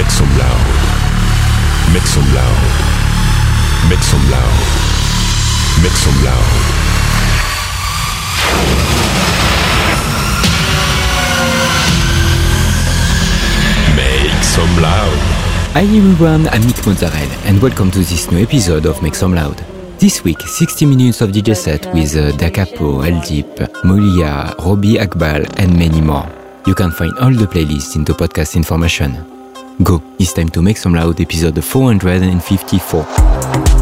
Make some loud. Make some loud. Make some loud. Make some loud. Make some loud. Hi everyone, I'm Nick Mozzarella and welcome to this new episode of Make Some Loud. This week, 60 minutes of DJ set with uh, Da Capo, El Deep, Mulia, Robbie Akbal and many more. You can find all the playlists in the podcast information. Go, it's time to Make Some Loud episode 454.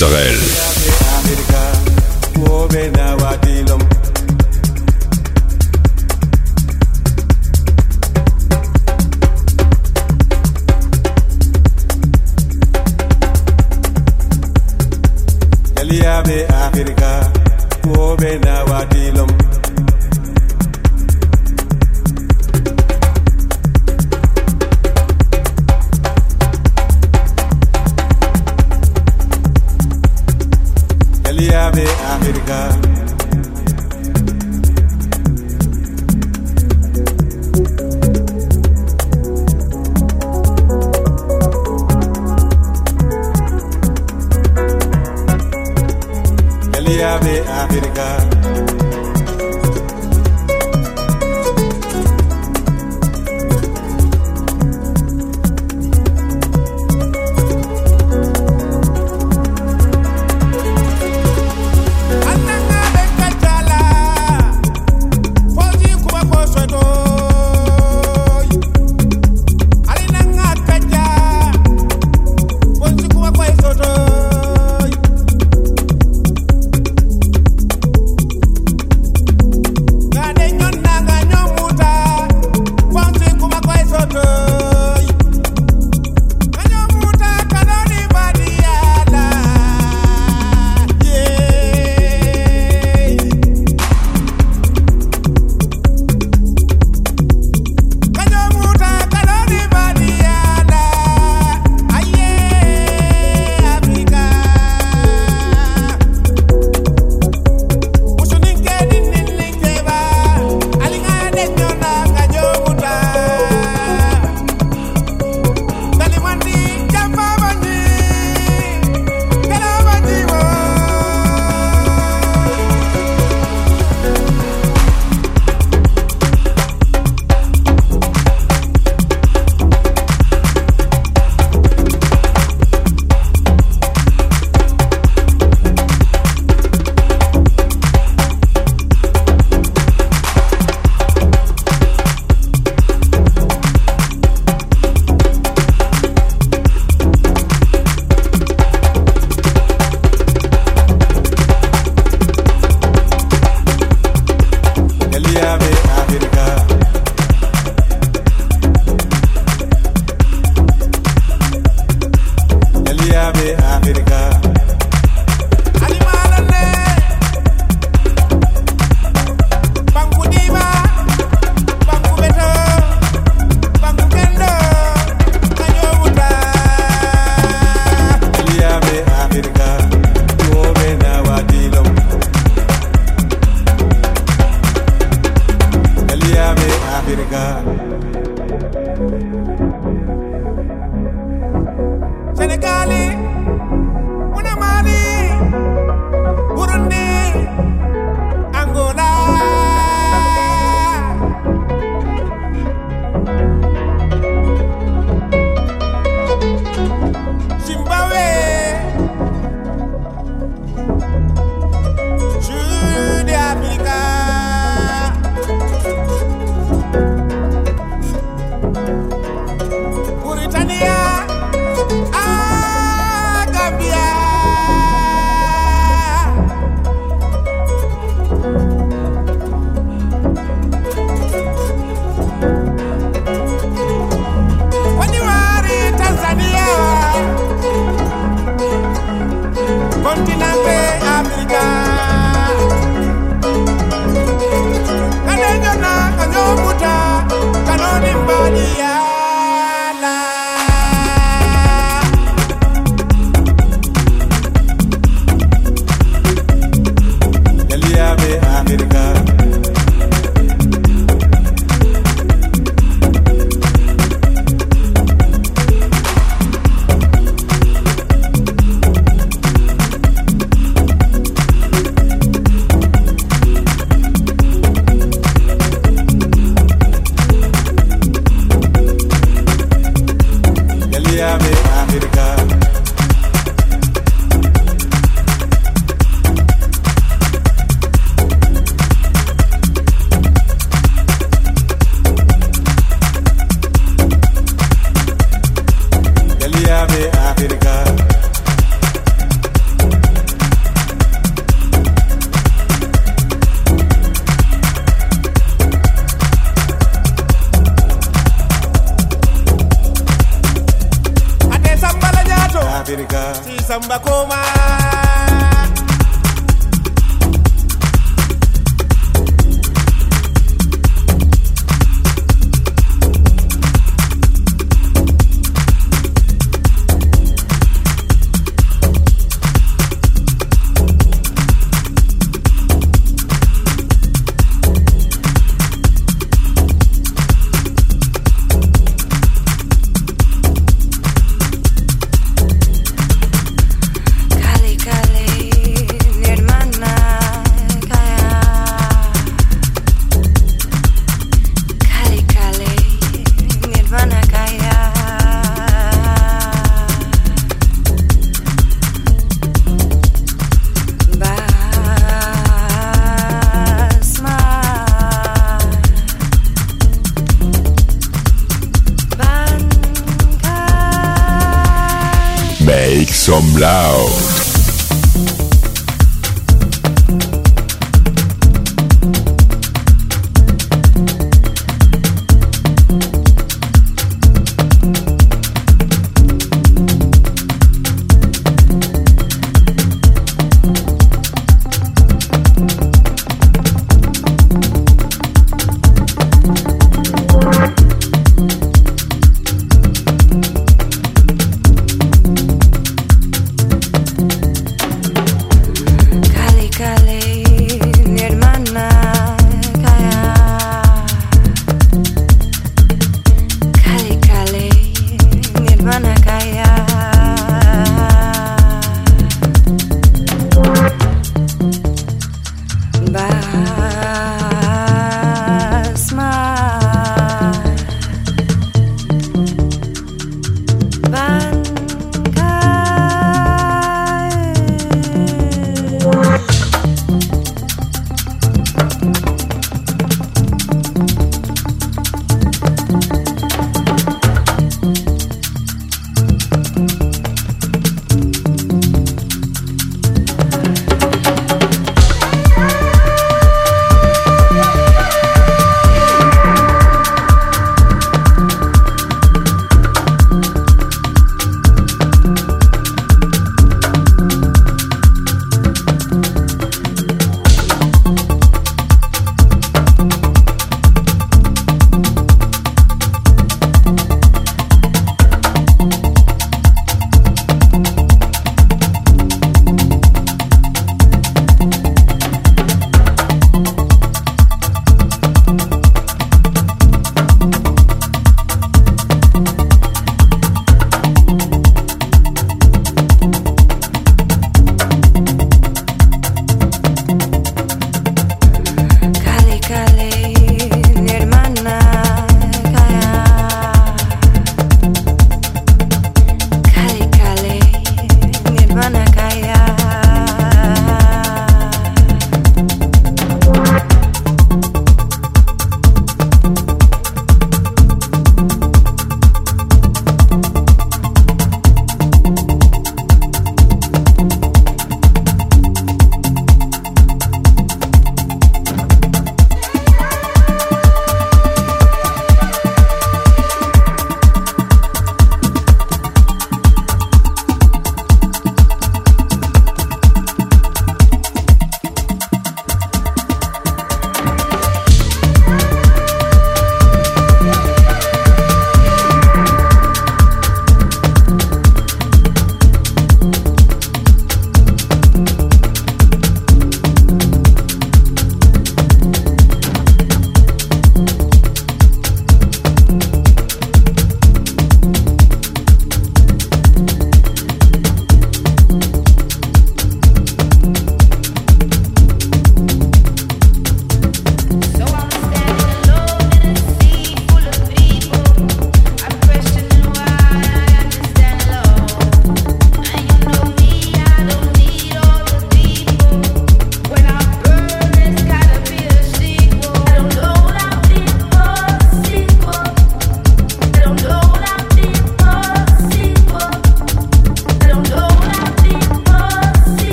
Sorel.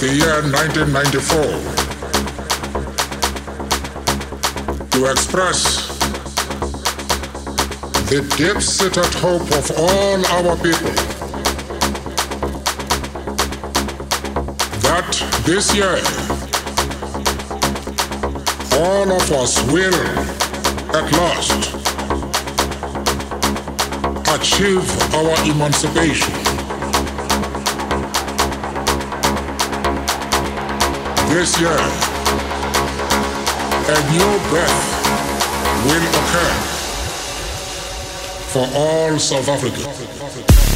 The year 1994 to express the deep-seated hope of all our people that this year all of us will at last achieve our emancipation. This year, a new birth will occur for all South Africa.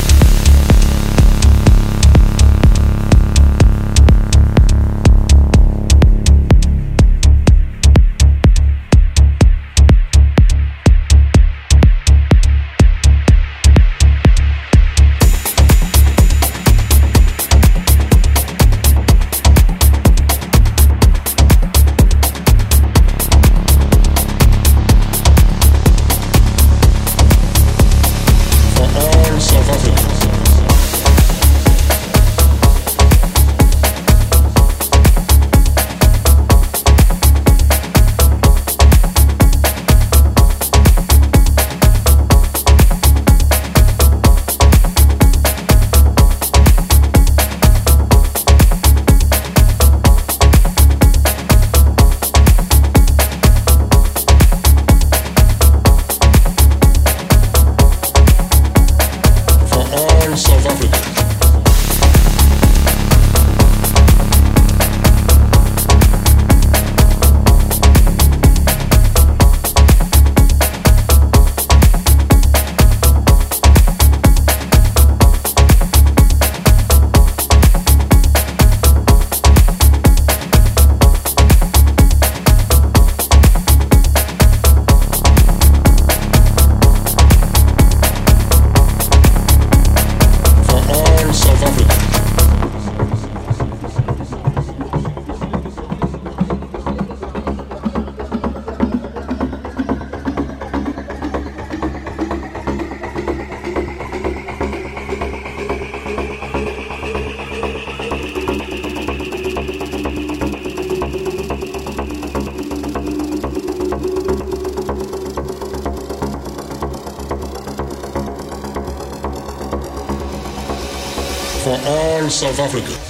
South Africa.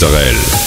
Mozzarella.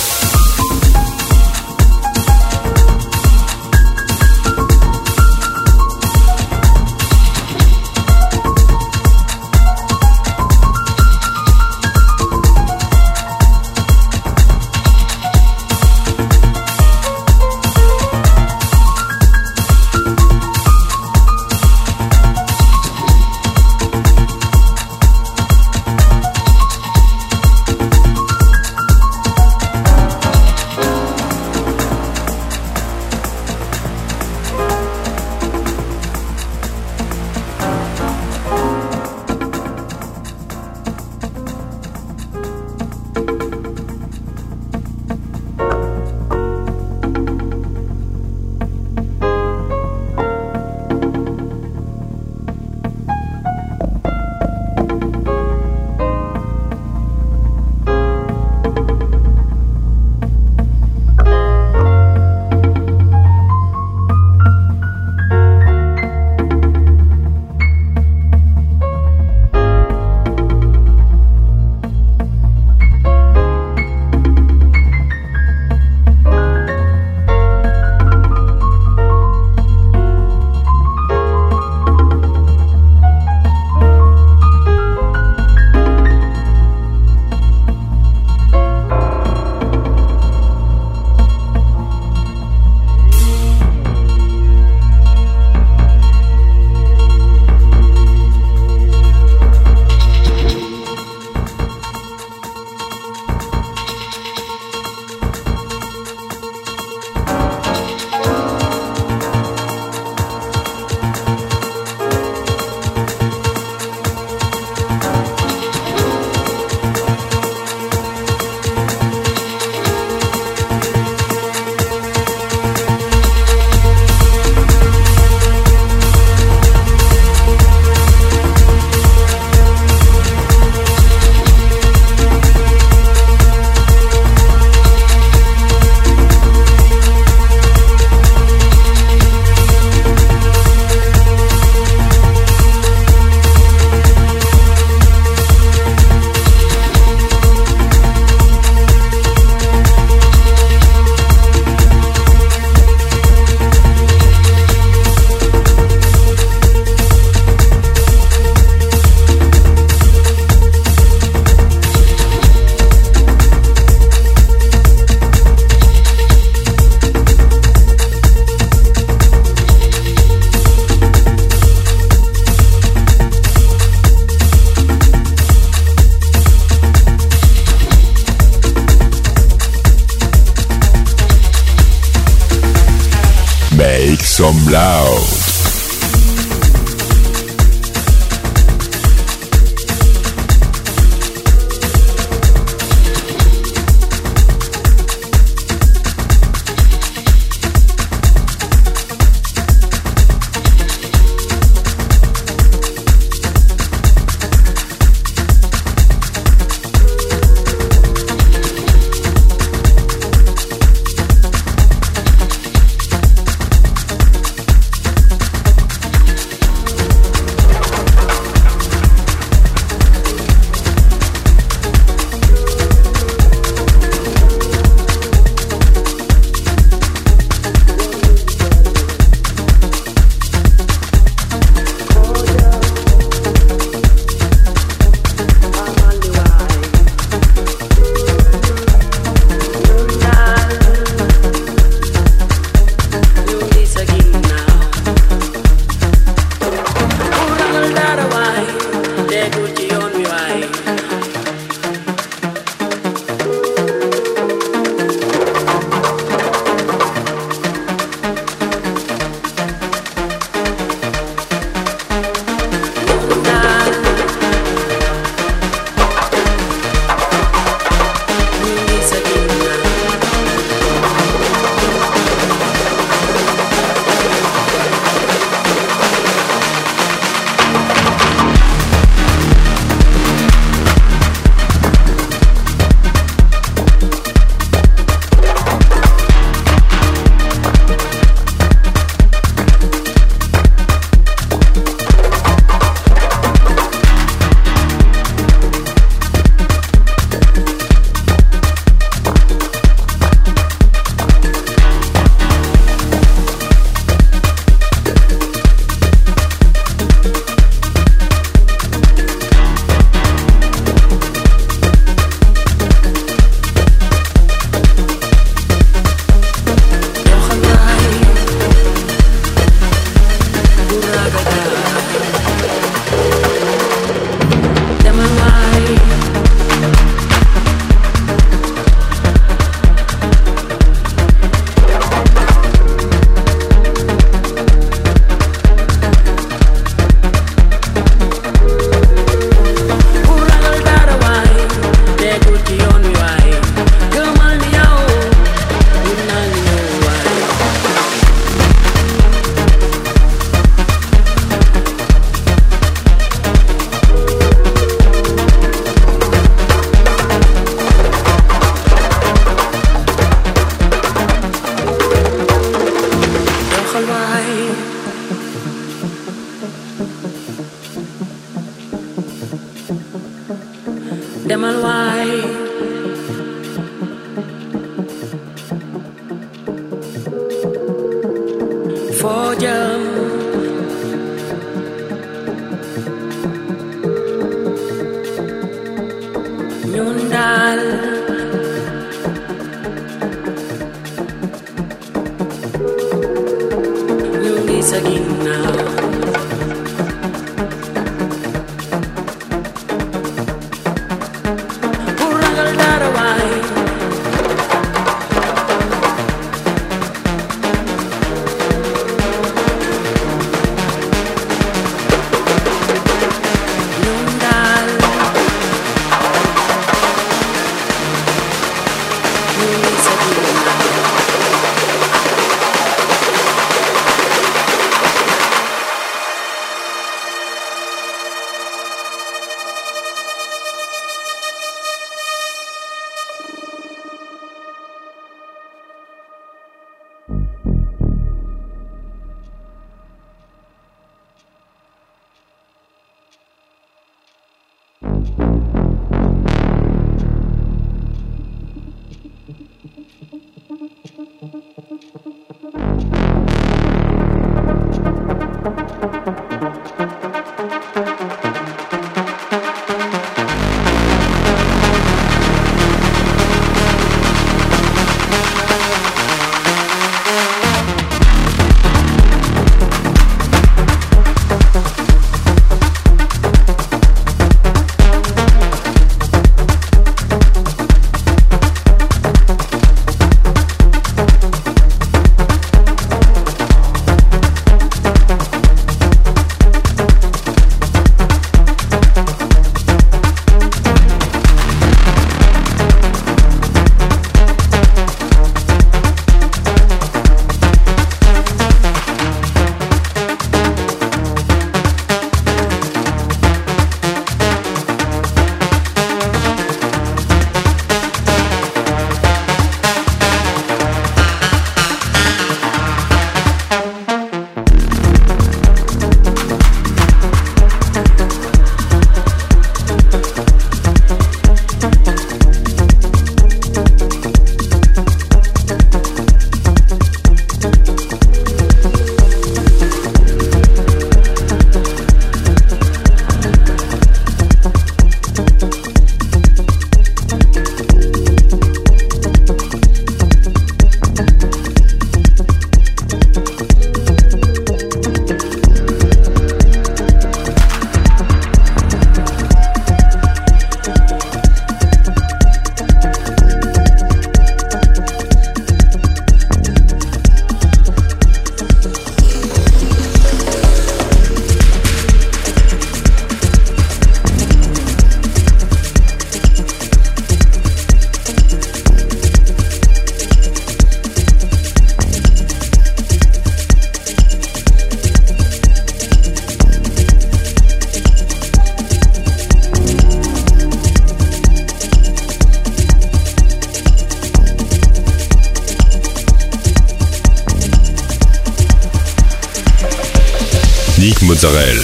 Israël.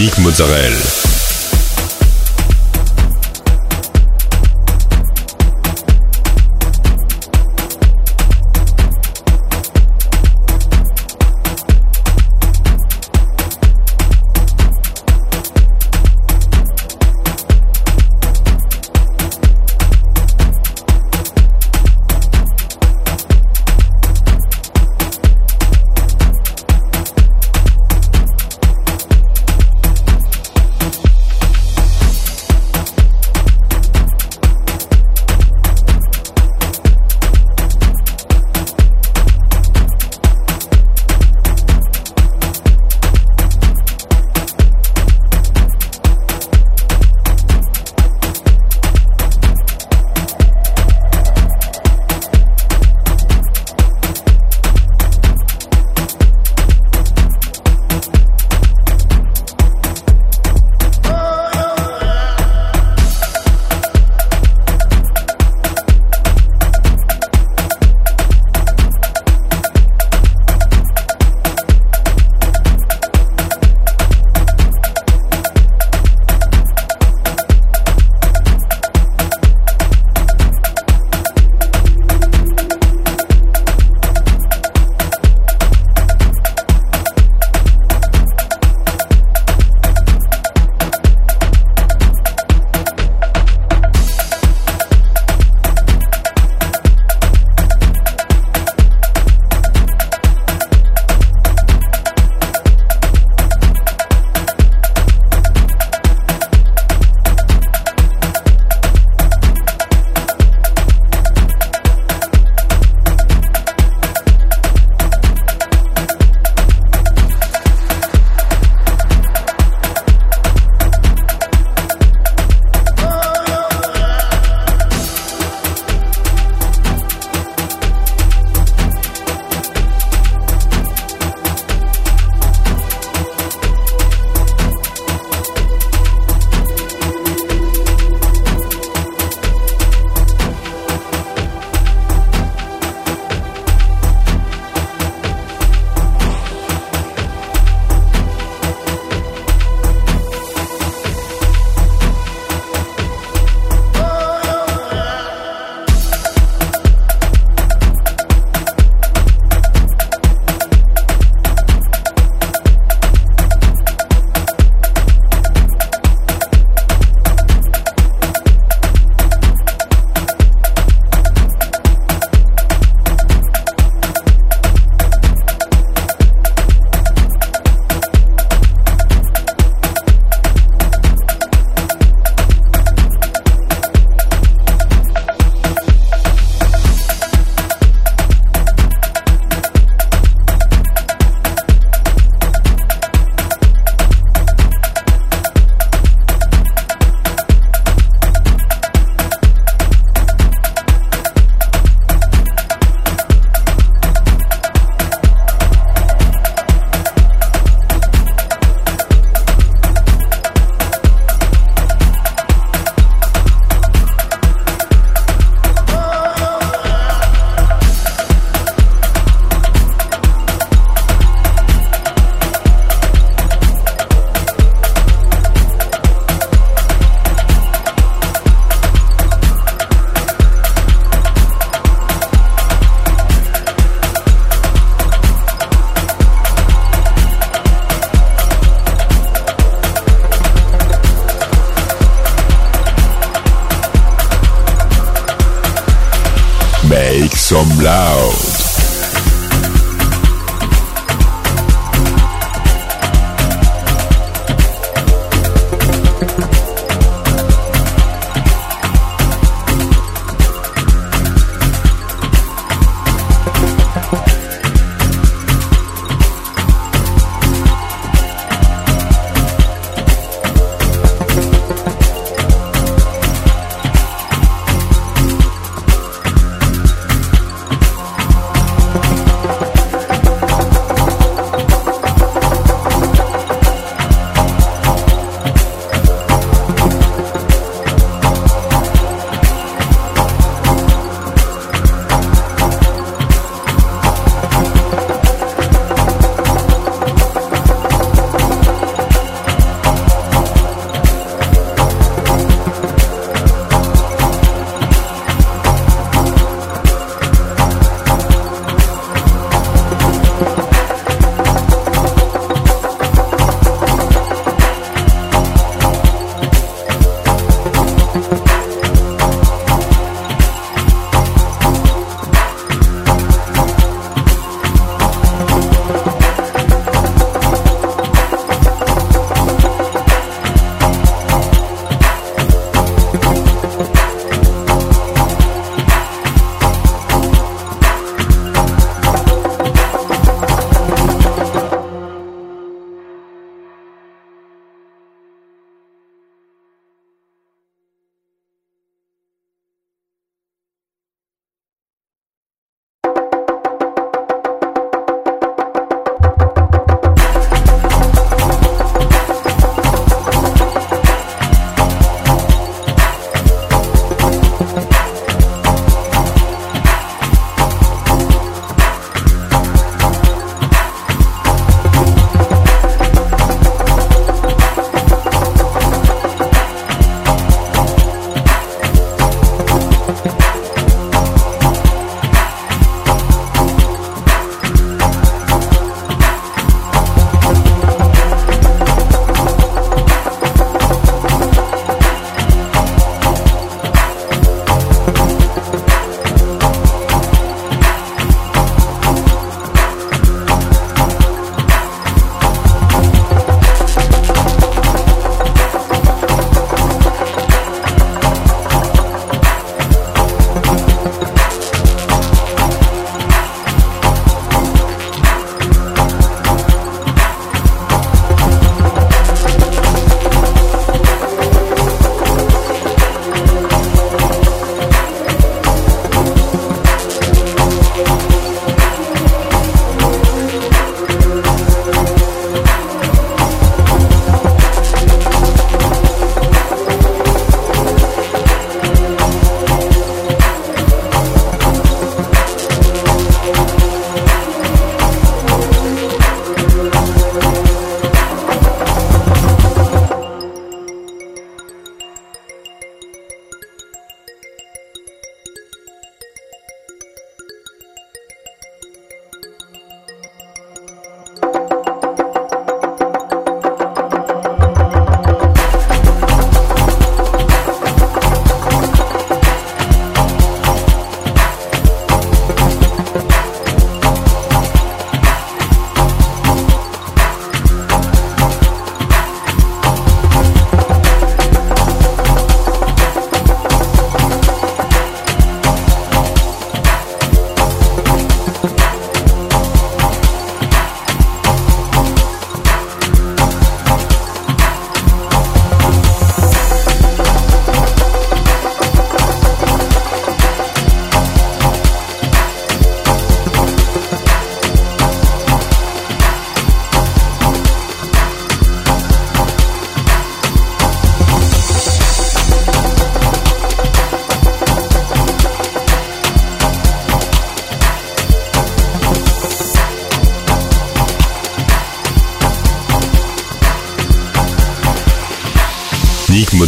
Dominique Mozzarella.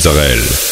Mozzarella.